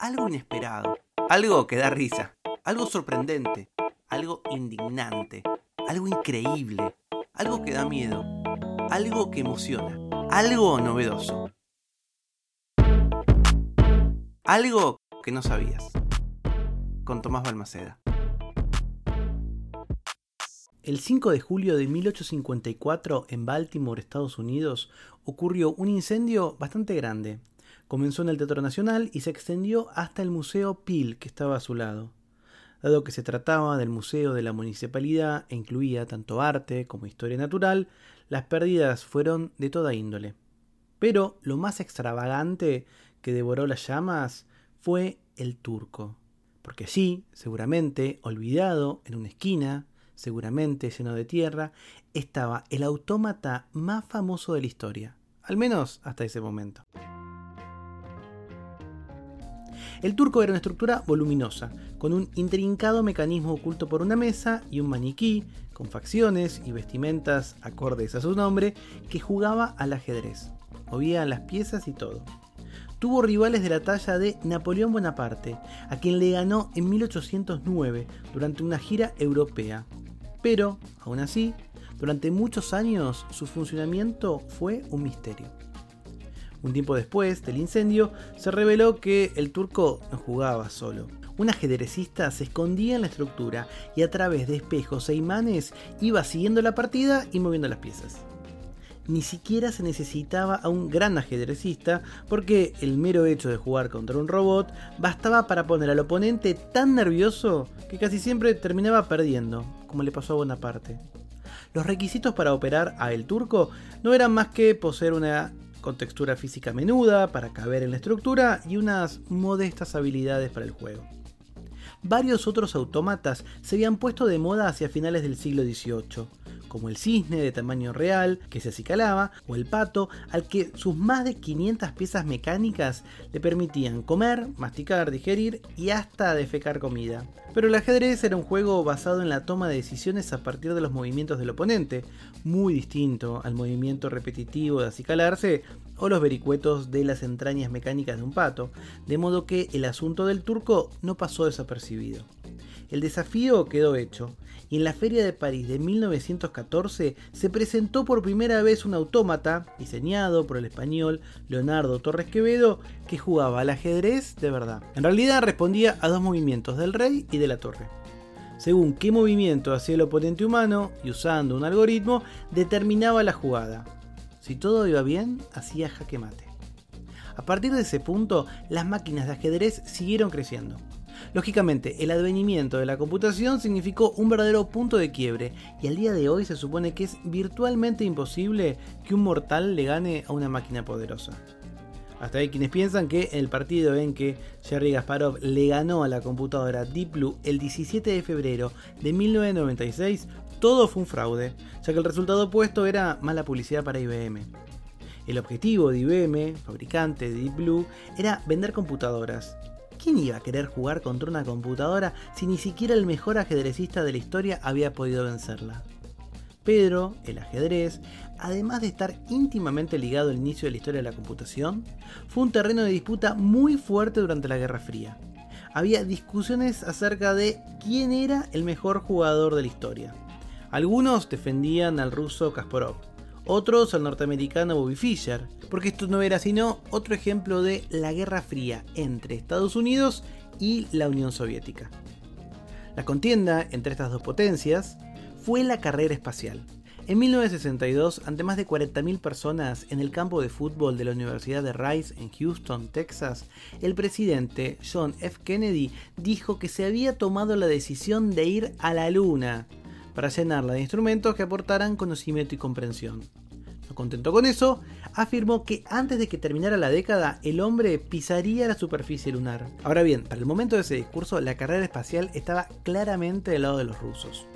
algo inesperado, algo que da risa, algo sorprendente, algo indignante, algo increíble, algo que da miedo, algo que emociona, algo novedoso. Algo que no sabías. Con Tomás Balmaceda. El 5 de julio de 1854 en Baltimore, Estados Unidos, ocurrió un incendio bastante grande. Comenzó en el Teatro Nacional y se extendió hasta el Museo Peel, que estaba a su lado. Dado que se trataba del museo de la municipalidad e incluía tanto arte como historia natural, las pérdidas fueron de toda índole. Pero lo más extravagante que devoró las llamas fue el turco. Porque allí, seguramente, olvidado en una esquina, seguramente lleno de tierra, estaba el autómata más famoso de la historia, al menos hasta ese momento. El turco era una estructura voluminosa, con un intrincado mecanismo oculto por una mesa y un maniquí, con facciones y vestimentas acordes a su nombre, que jugaba al ajedrez. Movía las piezas y todo. Tuvo rivales de la talla de Napoleón Bonaparte, a quien le ganó en 1809 durante una gira europea. Pero, aún así, durante muchos años su funcionamiento fue un misterio. Un tiempo después del incendio, se reveló que el turco no jugaba solo. Un ajedrecista se escondía en la estructura y a través de espejos e imanes iba siguiendo la partida y moviendo las piezas. Ni siquiera se necesitaba a un gran ajedrecista porque el mero hecho de jugar contra un robot bastaba para poner al oponente tan nervioso que casi siempre terminaba perdiendo, como le pasó a Bonaparte. Los requisitos para operar a El Turco no eran más que poseer una con textura física menuda para caber en la estructura y unas modestas habilidades para el juego. Varios otros autómatas se habían puesto de moda hacia finales del siglo XVIII, como el cisne de tamaño real que se acicalaba, o el pato, al que sus más de 500 piezas mecánicas le permitían comer, masticar, digerir y hasta defecar comida. Pero el ajedrez era un juego basado en la toma de decisiones a partir de los movimientos del oponente, muy distinto al movimiento repetitivo de acicalarse o los vericuetos de las entrañas mecánicas de un pato, de modo que el asunto del turco no pasó desapercibido. El desafío quedó hecho, y en la Feria de París de 1914 se presentó por primera vez un autómata, diseñado por el español Leonardo Torres Quevedo, que jugaba al ajedrez de verdad. En realidad respondía a dos movimientos del rey y de la torre. Según qué movimiento hacía el oponente humano, y usando un algoritmo, determinaba la jugada. Si todo iba bien, hacía jaque mate. A partir de ese punto, las máquinas de ajedrez siguieron creciendo. Lógicamente, el advenimiento de la computación significó un verdadero punto de quiebre y al día de hoy se supone que es virtualmente imposible que un mortal le gane a una máquina poderosa. Hasta hay quienes piensan que el partido en que Jerry Gasparov le ganó a la computadora Deep Blue el 17 de febrero de 1996, todo fue un fraude, ya que el resultado opuesto era mala publicidad para IBM. El objetivo de IBM, fabricante de Deep Blue, era vender computadoras, ¿Quién iba a querer jugar contra una computadora si ni siquiera el mejor ajedrecista de la historia había podido vencerla? Pero el ajedrez, además de estar íntimamente ligado al inicio de la historia de la computación, fue un terreno de disputa muy fuerte durante la Guerra Fría. Había discusiones acerca de quién era el mejor jugador de la historia. Algunos defendían al ruso Kasparov, otros al norteamericano Bobby Fischer, porque esto no era sino otro ejemplo de la Guerra Fría entre Estados Unidos y la Unión Soviética. La contienda entre estas dos potencias fue la carrera espacial. En 1962, ante más de 40.000 personas en el campo de fútbol de la Universidad de Rice en Houston, Texas, el presidente John F. Kennedy dijo que se había tomado la decisión de ir a la Luna para llenarla de instrumentos que aportaran conocimiento y comprensión. No contento con eso, afirmó que antes de que terminara la década, el hombre pisaría la superficie lunar. Ahora bien, para el momento de ese discurso, la carrera espacial estaba claramente del lado de los rusos.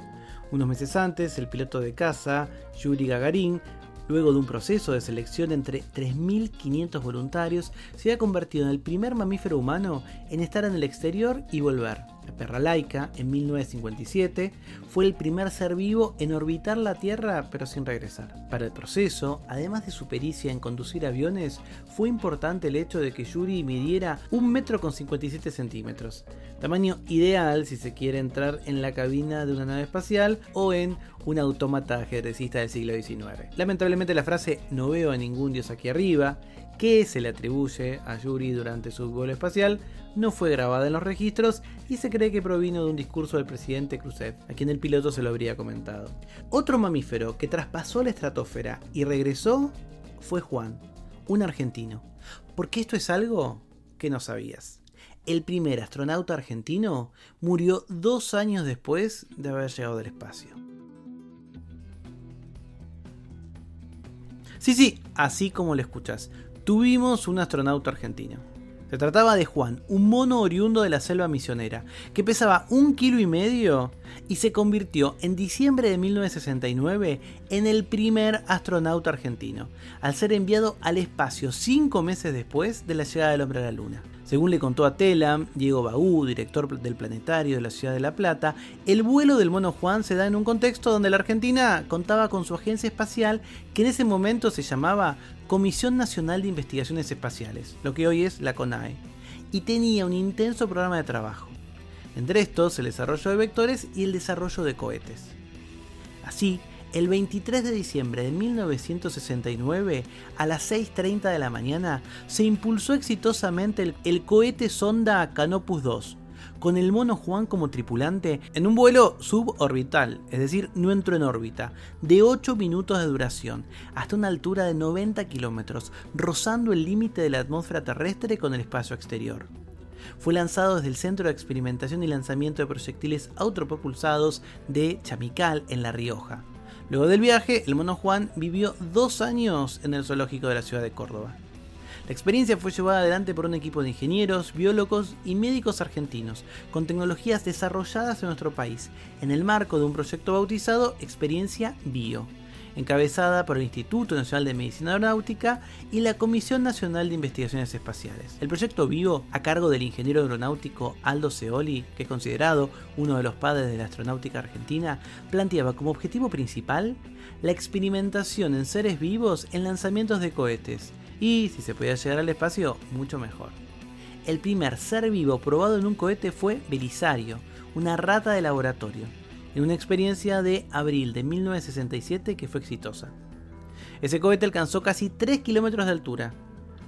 Unos meses antes, el piloto de caza, Yuri Gagarin, luego de un proceso de selección entre 3.500 voluntarios, se había convertido en el primer mamífero humano en estar en el exterior y volver. La perra Laika, en 1957, fue el primer ser vivo en orbitar la Tierra pero sin regresar. Para el proceso, además de su pericia en conducir aviones, fue importante el hecho de que Yuri midiera 1 metro con 57 centímetros, tamaño ideal si se quiere entrar en la cabina de una nave espacial o en un autómata ajedrecista del siglo XIX. Lamentablemente la frase no veo a ningún dios aquí arriba que se le atribuye a Yuri durante su vuelo espacial no fue grabada en los registros y se cree que provino de un discurso del presidente Khrushchev, a quien el piloto se lo habría comentado. Otro mamífero que traspasó la estratosfera y regresó fue Juan, un argentino. Porque esto es algo que no sabías. El primer astronauta argentino murió dos años después de haber llegado del espacio. Sí, sí, así como lo escuchas tuvimos un astronauta argentino. Se trataba de Juan, un mono oriundo de la selva misionera, que pesaba un kilo y medio y se convirtió en diciembre de 1969 en el primer astronauta argentino, al ser enviado al espacio cinco meses después de la llegada del hombre a la Luna. Según le contó a Telam, Diego Baú, director del planetario de la ciudad de La Plata, el vuelo del mono Juan se da en un contexto donde la Argentina contaba con su agencia espacial que en ese momento se llamaba Comisión Nacional de Investigaciones Espaciales, lo que hoy es la CONAE, y tenía un intenso programa de trabajo. Entre estos, el desarrollo de vectores y el desarrollo de cohetes. Así, el 23 de diciembre de 1969, a las 6.30 de la mañana, se impulsó exitosamente el, cohete sonda Canopus 2, con el mono Juan como tripulante en un vuelo suborbital, es decir, no entró en órbita, de 8 minutos de duración, hasta una altura de 90 kilómetros, rozando el límite de la atmósfera terrestre con el espacio exterior. Fue lanzado desde el Centro de Experimentación y Lanzamiento de Proyectiles Autopropulsados de Chamical, en La Rioja. Luego del viaje, el mono Juan vivió dos años en el zoológico de la ciudad de Córdoba. La experiencia fue llevada adelante por un equipo de ingenieros, biólogos y médicos argentinos, con tecnologías desarrolladas en nuestro país, en el marco de un proyecto bautizado Experiencia Bio encabezada por el Instituto Nacional de Medicina Aeronáutica y la Comisión Nacional de Investigaciones Espaciales. El proyecto Vivo, a cargo del ingeniero aeronáutico Aldo Seoli, que es considerado uno de los padres de la astronáutica argentina, planteaba como objetivo principal la experimentación en seres vivos en lanzamientos de cohetes y, si se podía llegar al espacio, mucho mejor. El primer ser vivo probado en un cohete fue Belisario, una rata de laboratorio en una experiencia de abril de 1967 que fue exitosa. Ese cohete alcanzó casi 3 kilómetros de altura,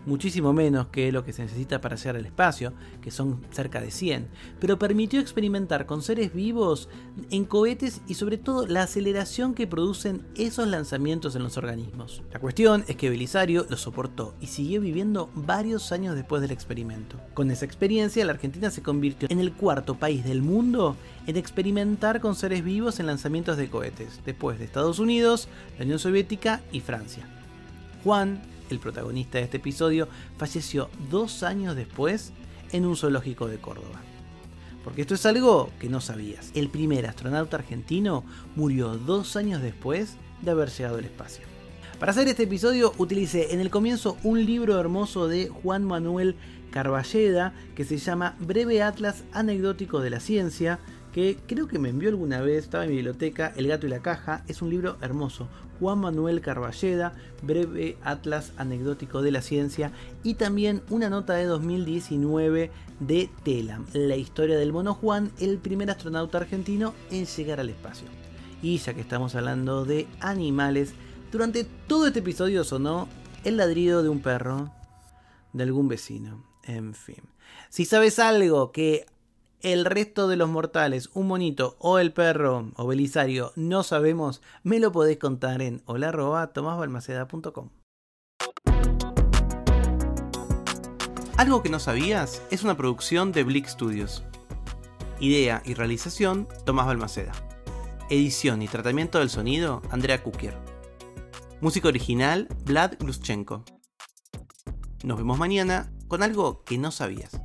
muchísimo menos que lo que se necesita para llegar al espacio, que son cerca de 100, pero permitió experimentar con seres vivos en cohetes y sobre todo la aceleración que producen esos lanzamientos en los organismos. La cuestión es que Belisario lo soportó y siguió viviendo varios años después del experimento. Con esa experiencia, la Argentina se convirtió en el cuarto país del mundo en experimentar con seres vivos en lanzamientos de cohetes, después de Estados Unidos, la Unión Soviética y Francia. Juan el protagonista de este episodio, falleció dos años después en un zoológico de Córdoba. Porque esto es algo que no sabías. El primer astronauta argentino murió dos años después de haber llegado al espacio. Para hacer este episodio utilicé en el comienzo un libro hermoso de Juan Manuel Carballeda que se llama Breve Atlas Anecdótico de la Ciencia, que creo que me envió alguna vez, estaba en mi biblioteca, El gato y la caja, es un libro hermoso. Juan Manuel Carballeda, breve atlas anecdótico de la ciencia y también una nota de 2019 de Telam, la historia del mono Juan, el primer astronauta argentino en llegar al espacio. Y ya que estamos hablando de animales, durante todo este episodio sonó el ladrido de un perro, de algún vecino, en fin. Si sabes algo que el resto de los mortales, un monito o el perro o Belisario, no sabemos, me lo podés contar en hola.tomasbalmaceda.com. Algo que no sabías es una producción de Blick Studios. Idea y realización, Tomás Balmaceda. Edición y tratamiento del sonido, Andrea Kukier. Música original, Vlad Gluschenko. Nos vemos mañana con algo que no sabías.